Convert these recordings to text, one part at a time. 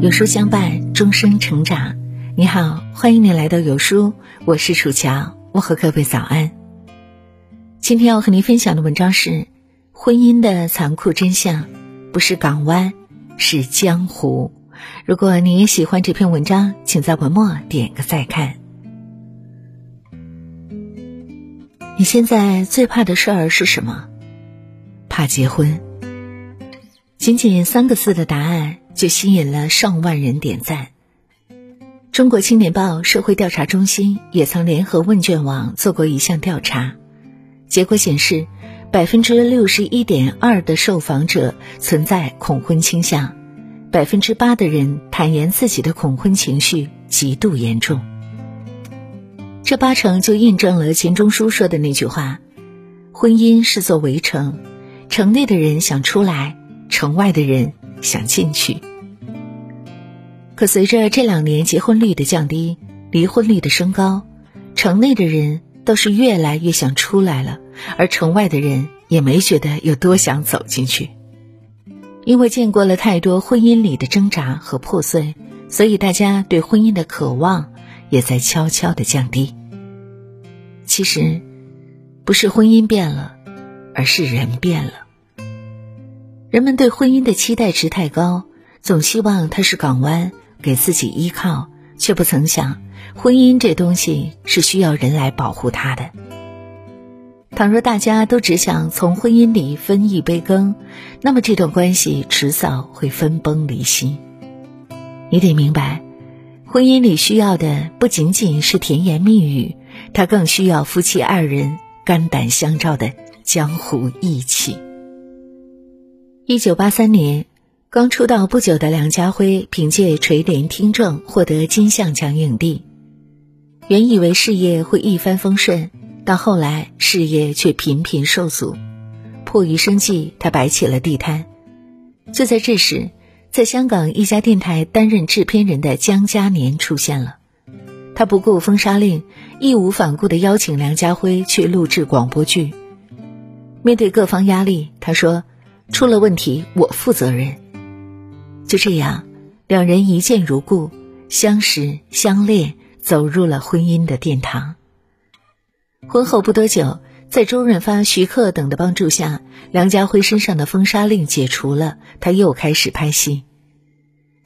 有书相伴，终生成长。你好，欢迎你来到有书，我是楚乔，我和各位早安。今天要和您分享的文章是：婚姻的残酷真相，不是港湾，是江湖。如果你也喜欢这篇文章，请在文末点个再看。你现在最怕的事儿是什么？怕结婚。仅仅三个字的答案。就吸引了上万人点赞。中国青年报社会调查中心也曾联合问卷网做过一项调查，结果显示，百分之六十一点二的受访者存在恐婚倾向，百分之八的人坦言自己的恐婚情绪极度严重。这八成就印证了钱钟书说的那句话：“婚姻是座围城，城内的人想出来，城外的人。”想进去，可随着这两年结婚率的降低，离婚率的升高，城内的人倒是越来越想出来了，而城外的人也没觉得有多想走进去。因为见过了太多婚姻里的挣扎和破碎，所以大家对婚姻的渴望也在悄悄的降低。其实，不是婚姻变了，而是人变了。人们对婚姻的期待值太高，总希望它是港湾，给自己依靠，却不曾想，婚姻这东西是需要人来保护它的。倘若大家都只想从婚姻里分一杯羹，那么这段关系迟早会分崩离析。你得明白，婚姻里需要的不仅仅是甜言蜜语，它更需要夫妻二人肝胆相照的江湖义气。一九八三年，刚出道不久的梁家辉凭借《垂帘听政》获得金像奖影帝。原以为事业会一帆风顺，到后来事业却频频受阻。迫于生计，他摆起了地摊。就在这时，在香港一家电台担任制片人的江嘉年出现了。他不顾封杀令，义无反顾地邀请梁家辉去录制广播剧。面对各方压力，他说。出了问题，我负责任。就这样，两人一见如故，相识相恋，走入了婚姻的殿堂。婚后不多久，在周润发、徐克等的帮助下，梁家辉身上的封杀令解除了，他又开始拍戏。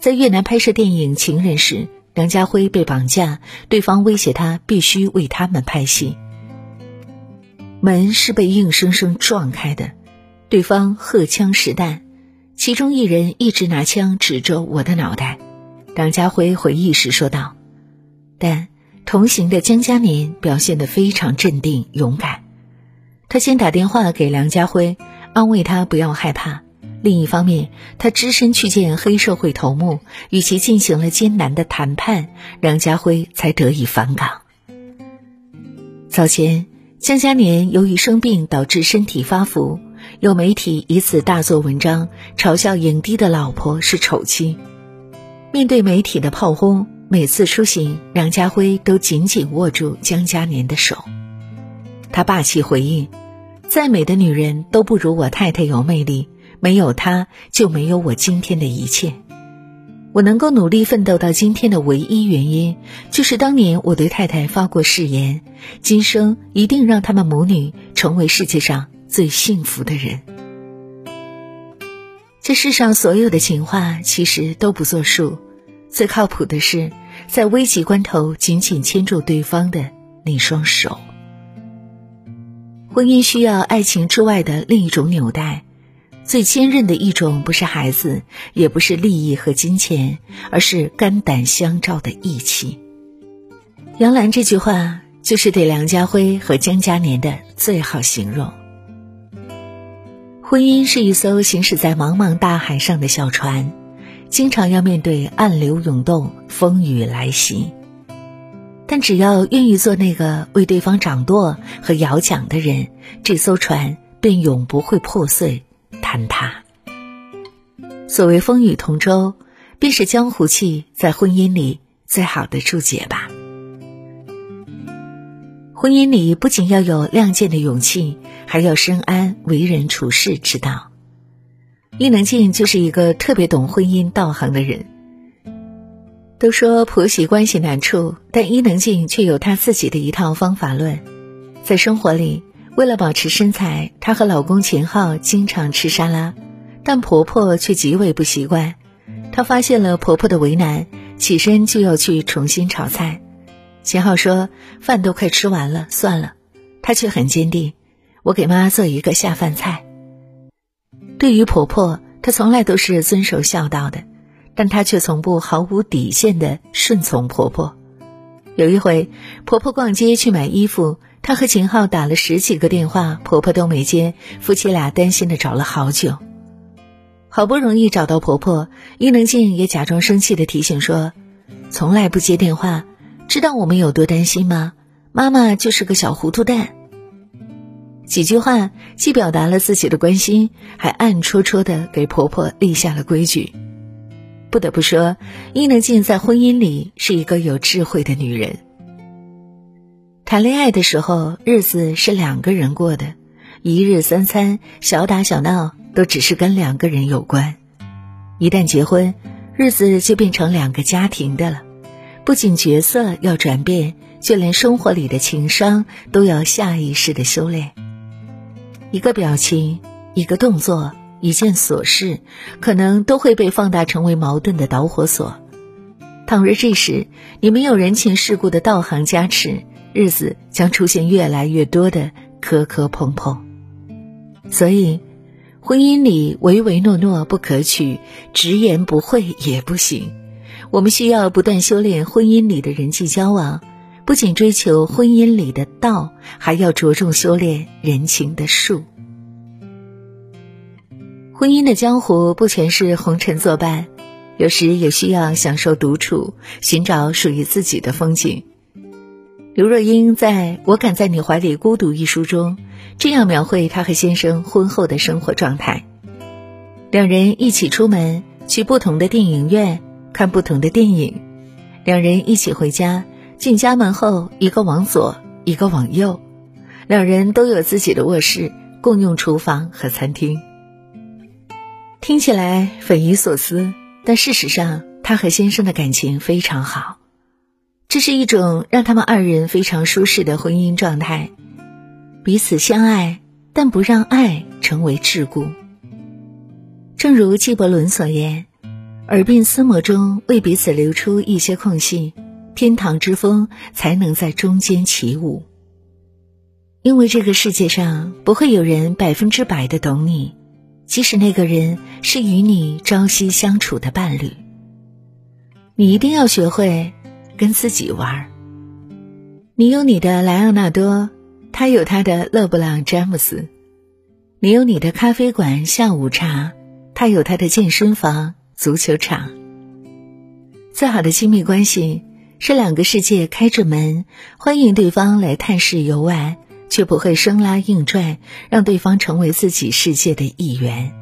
在越南拍摄电影《情人》时，梁家辉被绑架，对方威胁他必须为他们拍戏。门是被硬生生撞开的。对方荷枪实弹，其中一人一直拿枪指着我的脑袋。梁家辉回忆时说道：“但同行的江嘉年表现得非常镇定勇敢。他先打电话给梁家辉，安慰他不要害怕。另一方面，他只身去见黑社会头目，与其进行了艰难的谈判，梁家辉才得以返港。早前，江嘉年由于生病导致身体发福。”有媒体以此大做文章，嘲笑影帝的老婆是丑妻。面对媒体的炮轰，每次出行，梁家辉都紧紧握住江嘉年的手。他霸气回应：“再美的女人都不如我太太有魅力，没有她就没有我今天的一切。我能够努力奋斗到今天的唯一原因，就是当年我对太太发过誓言，今生一定让他们母女成为世界上。”最幸福的人，这世上所有的情话其实都不作数，最靠谱的是在危急关头紧紧牵住对方的那双手。婚姻需要爱情之外的另一种纽带，最坚韧的一种不是孩子，也不是利益和金钱，而是肝胆相照的义气。杨澜这句话就是对梁家辉和江嘉年的最好形容。婚姻是一艘行驶在茫茫大海上的小船，经常要面对暗流涌动、风雨来袭。但只要愿意做那个为对方掌舵和摇桨的人，这艘船便永不会破碎坍塌。所谓风雨同舟，便是江湖气在婚姻里最好的注解吧。婚姻里不仅要有亮剑的勇气，还要深谙为人处事之道。伊能静就是一个特别懂婚姻道行的人。都说婆媳关系难处，但伊能静却有她自己的一套方法论。在生活里，为了保持身材，她和老公秦昊经常吃沙拉，但婆婆却极为不习惯。她发现了婆婆的为难，起身就要去重新炒菜。秦昊说：“饭都快吃完了，算了。”她却很坚定：“我给妈做一个下饭菜。”对于婆婆，她从来都是遵守孝道的。但她却从不毫无底线的顺从婆婆。有一回，婆婆逛街去买衣服，她和秦昊打了十几个电话，婆婆都没接，夫妻俩担心的找了好久。好不容易找到婆婆，伊能静也假装生气的提醒说：“从来不接电话，知道我们有多担心吗？妈妈就是个小糊涂蛋。”几句话既表达了自己的关心，还暗戳戳的给婆婆立下了规矩。不得不说，伊能静在婚姻里是一个有智慧的女人。谈恋爱的时候，日子是两个人过的，一日三餐、小打小闹都只是跟两个人有关；一旦结婚，日子就变成两个家庭的了。不仅角色要转变，就连生活里的情商都要下意识的修炼。一个表情，一个动作。一件琐事，可能都会被放大成为矛盾的导火索。倘若这时你没有人情世故的道行加持，日子将出现越来越多的磕磕碰碰。所以，婚姻里唯唯诺诺不可取，直言不讳也不行。我们需要不断修炼婚姻里的人际交往，不仅追求婚姻里的道，还要着重修炼人情的术。婚姻的江湖不全是红尘作伴，有时也需要享受独处，寻找属于自己的风景。刘若英在我敢在你怀里孤独一书中，这样描绘她和先生婚后的生活状态：两人一起出门去不同的电影院看不同的电影，两人一起回家，进家门后一个往左，一个往右，两人都有自己的卧室，共用厨房和餐厅。听起来匪夷所思，但事实上，他和先生的感情非常好。这是一种让他们二人非常舒适的婚姻状态，彼此相爱，但不让爱成为桎梏。正如纪伯伦所言：“耳鬓厮磨中为彼此留出一些空隙，天堂之风才能在中间起舞。”因为这个世界上不会有人百分之百的懂你。即使那个人是与你朝夕相处的伴侣，你一定要学会跟自己玩儿。你有你的莱昂纳多，他有他的勒布朗詹姆斯；你有你的咖啡馆下午茶，他有他的健身房足球场。最好的亲密关系是两个世界开着门，欢迎对方来探视游玩。却不会生拉硬拽，让对方成为自己世界的一员。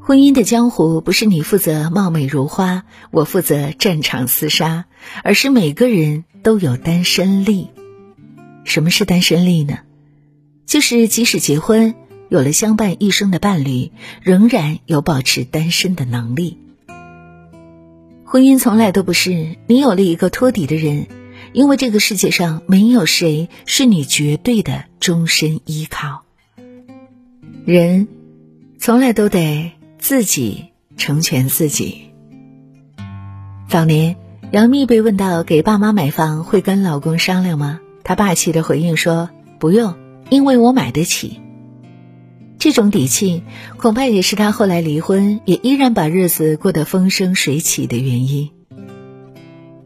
婚姻的江湖不是你负责貌美如花，我负责战场厮杀，而是每个人都有单身力。什么是单身力呢？就是即使结婚，有了相伴一生的伴侣，仍然有保持单身的能力。婚姻从来都不是你有了一个托底的人。因为这个世界上没有谁是你绝对的终身依靠，人从来都得自己成全自己。早年，杨幂被问到给爸妈买房会跟老公商量吗？她霸气的回应说：“不用，因为我买得起。”这种底气，恐怕也是她后来离婚也依然把日子过得风生水起的原因。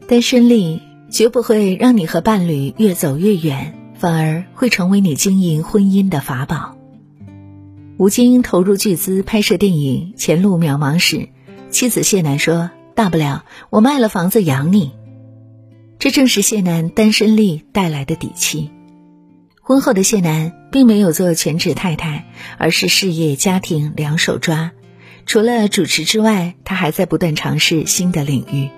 单身力。绝不会让你和伴侣越走越远，反而会成为你经营婚姻的法宝。吴京投入巨资拍摄电影，前路渺茫时，妻子谢楠说：“大不了我卖了房子养你。”这正是谢楠单身力带来的底气。婚后的谢楠并没有做全职太太，而是事业家庭两手抓。除了主持之外，她还在不断尝试新的领域。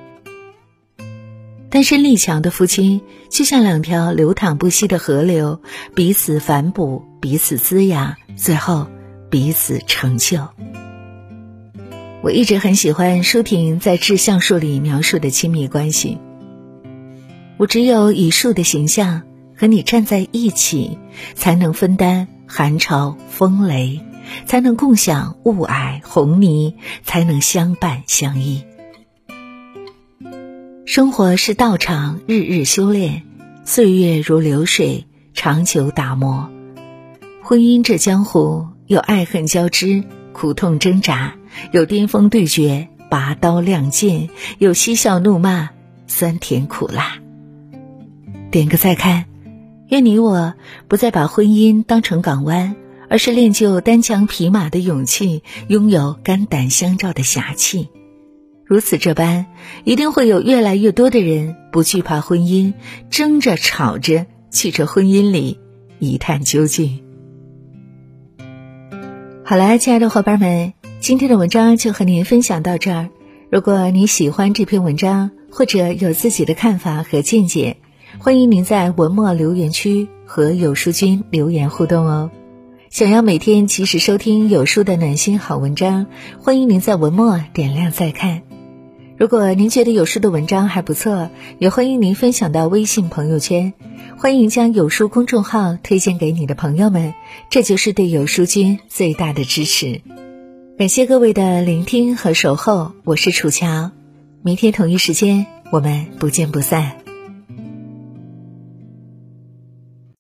单身力强的夫妻就像两条流淌不息的河流，彼此反哺，彼此滋养，最后彼此成就。我一直很喜欢舒婷在《致橡树》里描述的亲密关系。我只有以树的形象和你站在一起，才能分担寒潮风雷，才能共享雾霭红泥，才能相伴相依。生活是道场，日日修炼；岁月如流水，长久打磨。婚姻这江湖，有爱恨交织，苦痛挣扎；有巅峰对决，拔刀亮剑；有嬉笑怒骂，酸甜苦辣。点个再看，愿你我不再把婚姻当成港湾，而是练就单枪匹马的勇气，拥有肝胆相照的侠气。如此这般，一定会有越来越多的人不惧怕婚姻，争着吵着去这婚姻里一探究竟。好了，亲爱的伙伴们，今天的文章就和您分享到这儿。如果你喜欢这篇文章，或者有自己的看法和见解，欢迎您在文末留言区和有书君留言互动哦。想要每天及时收听有书的暖心好文章，欢迎您在文末点亮再看。如果您觉得有书的文章还不错，也欢迎您分享到微信朋友圈。欢迎将有书公众号推荐给你的朋友们，这就是对有书君最大的支持。感谢各位的聆听和守候，我是楚乔。明天同一时间，我们不见不散。